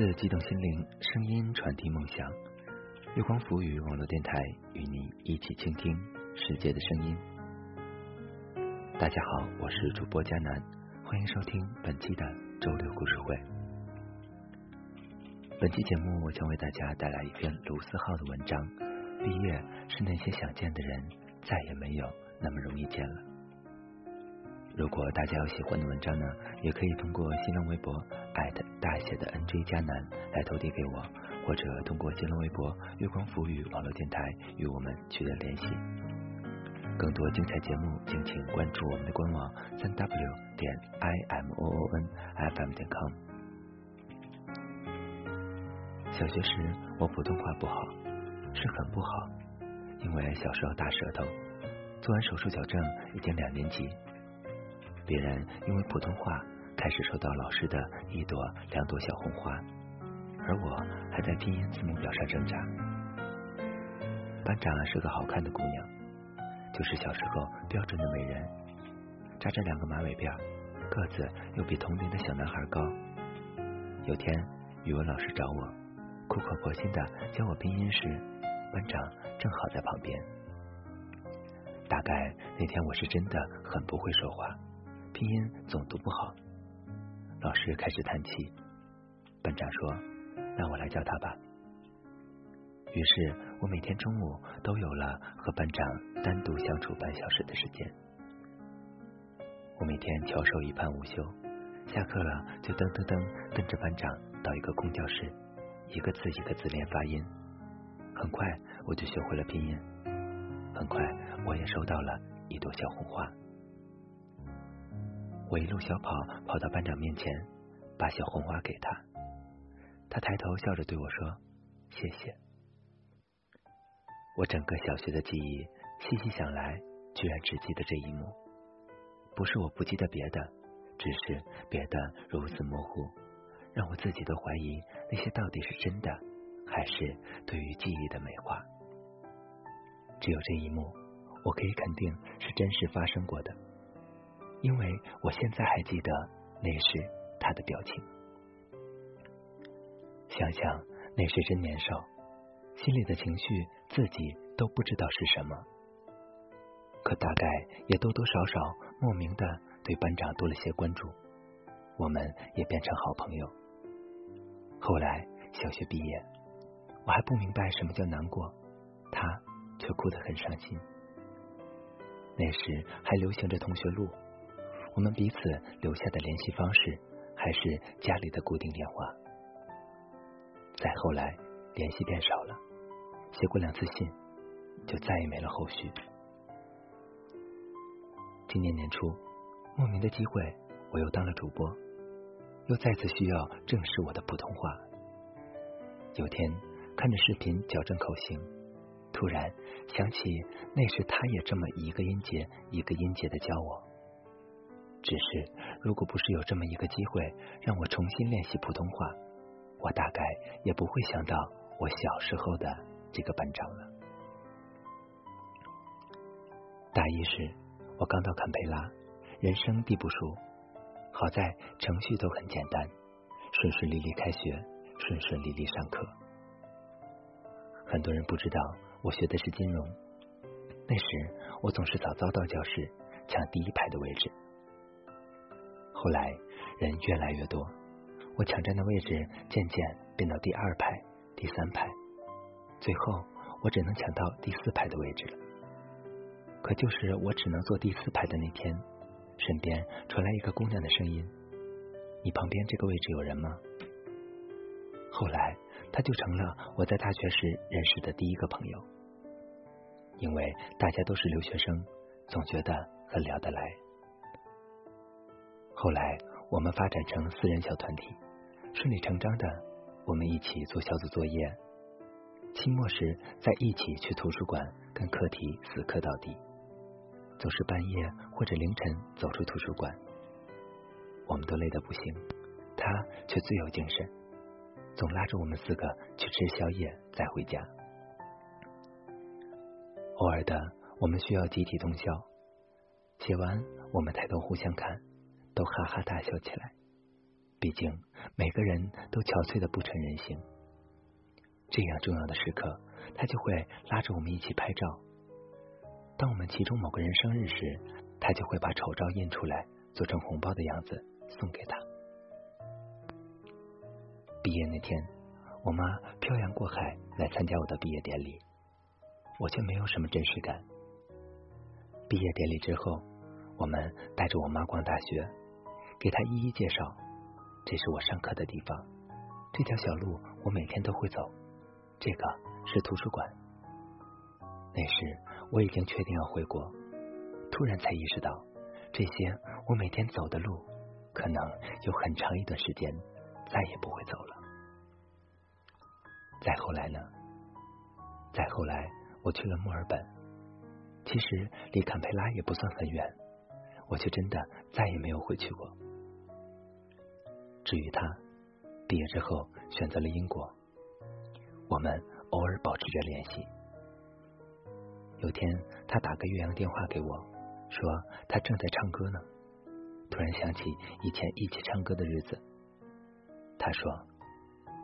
自激动心灵，声音传递梦想。月光浮语网络电台与你一起倾听世界的声音。大家好，我是主播佳楠，欢迎收听本期的周六故事会。本期节目我将为大家带来一篇卢思浩的文章：毕业是那些想见的人再也没有那么容易见了。如果大家有喜欢的文章呢，也可以通过新浪微博艾特大写的 NJ 加南来投递给我，或者通过新浪微博月光浮语网络电台与我们取得联系。更多精彩节目，敬请关注我们的官网三 w 点 i m o o n f m 点 com。小学时我普通话不好，是很不好，因为小时候大舌头，做完手术矫正已经两年级。别人因为普通话开始收到老师的一朵两朵小红花，而我还在拼音字母表上挣扎。班长是个好看的姑娘，就是小时候标准的美人，扎着两个马尾辫，个子又比同龄的小男孩高。有天语文老师找我，苦口婆心的教我拼音时，班长正好在旁边。大概那天我是真的很不会说话。拼音总读不好，老师开始叹气。班长说：“那我来教他吧。”于是我每天中午都有了和班长单独相处半小时的时间。我每天翘首以盼午休，下课了就噔噔噔跟着班长到一个空教室，一个字一个字练发音。很快我就学会了拼音，很快我也收到了一朵小红花。我一路小跑跑到班长面前，把小红花给他。他抬头笑着对我说：“谢谢。”我整个小学的记忆，细细想来，居然只记得这一幕。不是我不记得别的，只是别的如此模糊，让我自己都怀疑那些到底是真的，还是对于记忆的美化。只有这一幕，我可以肯定是真实发生过的。因为我现在还记得那时他的表情，想想那时真年少，心里的情绪自己都不知道是什么，可大概也多多少少莫名的对班长多了些关注，我们也变成好朋友。后来小学毕业，我还不明白什么叫难过，他却哭得很伤心。那时还流行着同学录。我们彼此留下的联系方式还是家里的固定电话。再后来，联系变少了，写过两次信，就再也没了后续。今年年初，莫名的机会，我又当了主播，又再次需要正视我的普通话。有天看着视频矫正口型，突然想起那时他也这么一个音节一个音节的教我。只是，如果不是有这么一个机会让我重新练习普通话，我大概也不会想到我小时候的这个班长了。大一时，我刚到坎培拉，人生地不熟，好在程序都很简单，顺顺利利开学，顺顺利利上课。很多人不知道我学的是金融，那时我总是早早到教室，抢第一排的位置。后来人越来越多，我抢占的位置渐渐变到第二排、第三排，最后我只能抢到第四排的位置了。可就是我只能坐第四排的那天，身边传来一个姑娘的声音：“你旁边这个位置有人吗？”后来他就成了我在大学时认识的第一个朋友，因为大家都是留学生，总觉得很聊得来。后来我们发展成四人小团体，顺理成章的，我们一起做小组作业，期末时在一起去图书馆跟课题死磕到底，总是半夜或者凌晨走出图书馆，我们都累得不行，他却最有精神，总拉着我们四个去吃宵夜再回家。偶尔的，我们需要集体通宵，写完我们抬头互相看。都哈哈大笑起来，毕竟每个人都憔悴的不成人形。这样重要的时刻，他就会拉着我们一起拍照。当我们其中某个人生日时，他就会把丑照印出来，做成红包的样子送给他。毕业那天，我妈漂洋过海来参加我的毕业典礼，我却没有什么真实感。毕业典礼之后，我们带着我妈逛大学，给他一一介绍，这是我上课的地方，这条小路我每天都会走，这个是图书馆。那时。我已经确定要回国，突然才意识到，这些我每天走的路，可能有很长一段时间再也不会走了。再后来呢？再后来，我去了墨尔本，其实离坎培拉也不算很远，我却真的再也没有回去过。至于他，毕业之后选择了英国，我们偶尔保持着联系。有天，他打个岳阳电话给我，说他正在唱歌呢。突然想起以前一起唱歌的日子，他说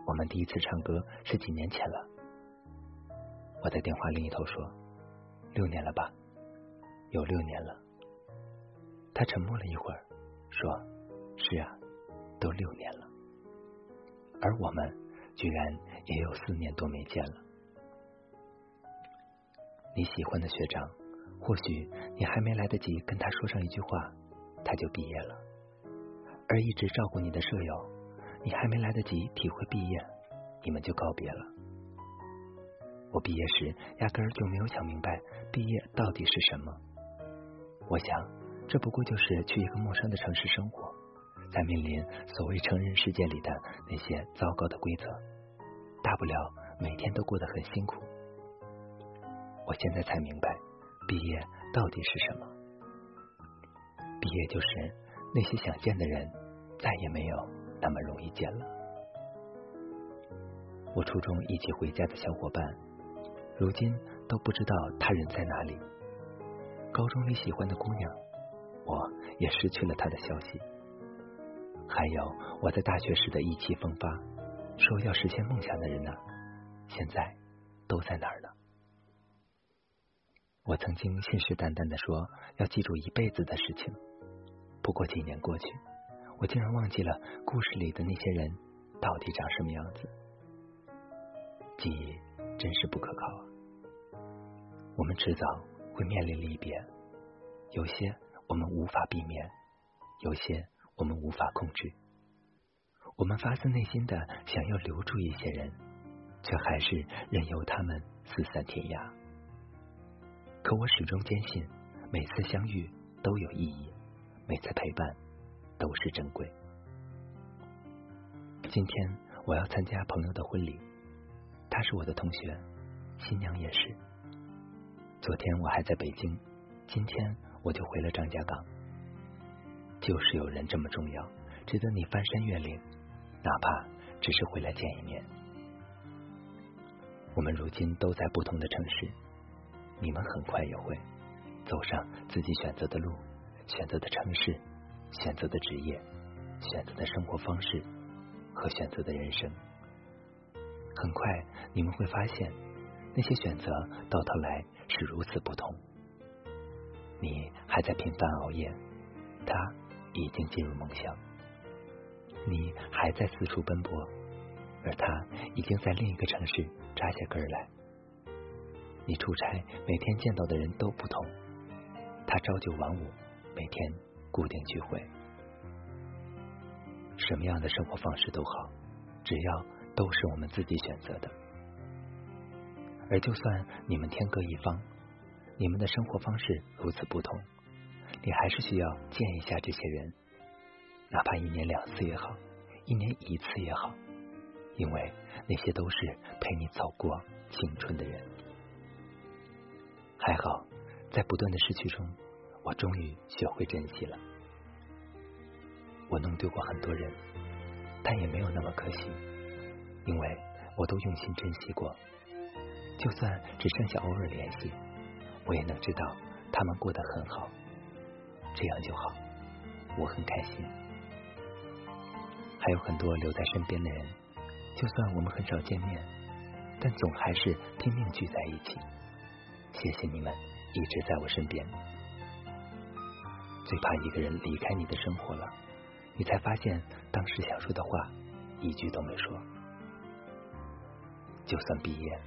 我们第一次唱歌是几年前了。我在电话另一头说六年了吧，有六年了。他沉默了一会儿，说是啊，都六年了。而我们居然也有四年多没见了。你喜欢的学长，或许你还没来得及跟他说上一句话，他就毕业了；而一直照顾你的舍友，你还没来得及体会毕业，你们就告别了。我毕业时压根儿就没有想明白毕业到底是什么。我想，这不过就是去一个陌生的城市生活，在面临所谓成人世界里的那些糟糕的规则，大不了每天都过得很辛苦。我现在才明白，毕业到底是什么？毕业就是那些想见的人再也没有那么容易见了。我初中一起回家的小伙伴，如今都不知道他人在哪里。高中里喜欢的姑娘，我也失去了她的消息。还有我在大学时的意气风发，说要实现梦想的人呢，现在都在哪儿呢？我曾经信誓旦旦的说要记住一辈子的事情，不过几年过去，我竟然忘记了故事里的那些人到底长什么样子。记忆真是不可靠啊！我们迟早会面临离别，有些我们无法避免，有些我们无法控制。我们发自内心的想要留住一些人，却还是任由他们四散天涯。可我始终坚信，每次相遇都有意义，每次陪伴都是珍贵。今天我要参加朋友的婚礼，他是我的同学，新娘也是。昨天我还在北京，今天我就回了张家港。就是有人这么重要，值得你翻山越岭，哪怕只是回来见一面。我们如今都在不同的城市。你们很快也会走上自己选择的路、选择的城市、选择的职业、选择的生活方式和选择的人生。很快你们会发现，那些选择到头来是如此不同。你还在频繁熬夜，他已经进入梦乡；你还在四处奔波，而他已经在另一个城市扎下根来。你出差每天见到的人都不同，他朝九晚五，每天固定聚会。什么样的生活方式都好，只要都是我们自己选择的。而就算你们天各一方，你们的生活方式如此不同，你还是需要见一下这些人，哪怕一年两次也好，一年一次也好，因为那些都是陪你走过青春的人。还好，在不断的失去中，我终于学会珍惜了。我弄丢过很多人，但也没有那么可惜，因为我都用心珍惜过。就算只剩下偶尔联系，我也能知道他们过得很好，这样就好，我很开心。还有很多留在身边的人，就算我们很少见面，但总还是拼命聚在一起。谢谢你们一直在我身边。最怕一个人离开你的生活了，你才发现当时想说的话一句都没说。就算毕业，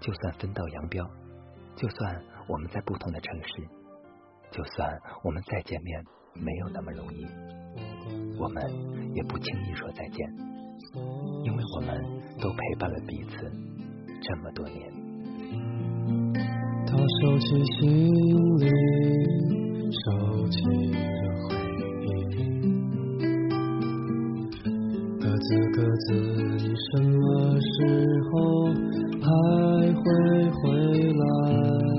就算分道扬镳，就算我们在不同的城市，就算我们再见面没有那么容易，我们也不轻易说再见，因为我们都陪伴了彼此这么多年。他收起行李，收起了回忆，各自各自，你什么时候还会回来？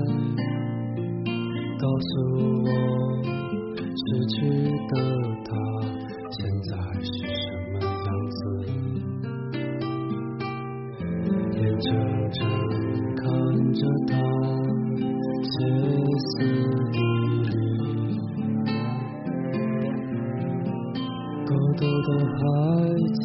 告诉我，失去的他现在是什么样子？眼睁睁看着他歇斯底里，孤独的孩子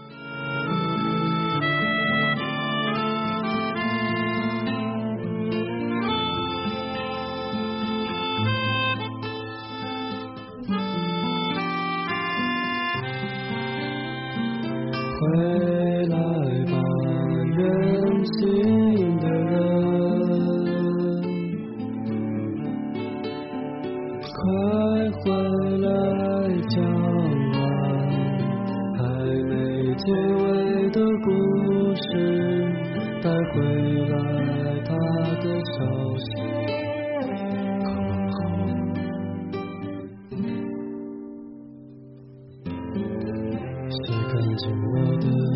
回来吧，远行洗干净我的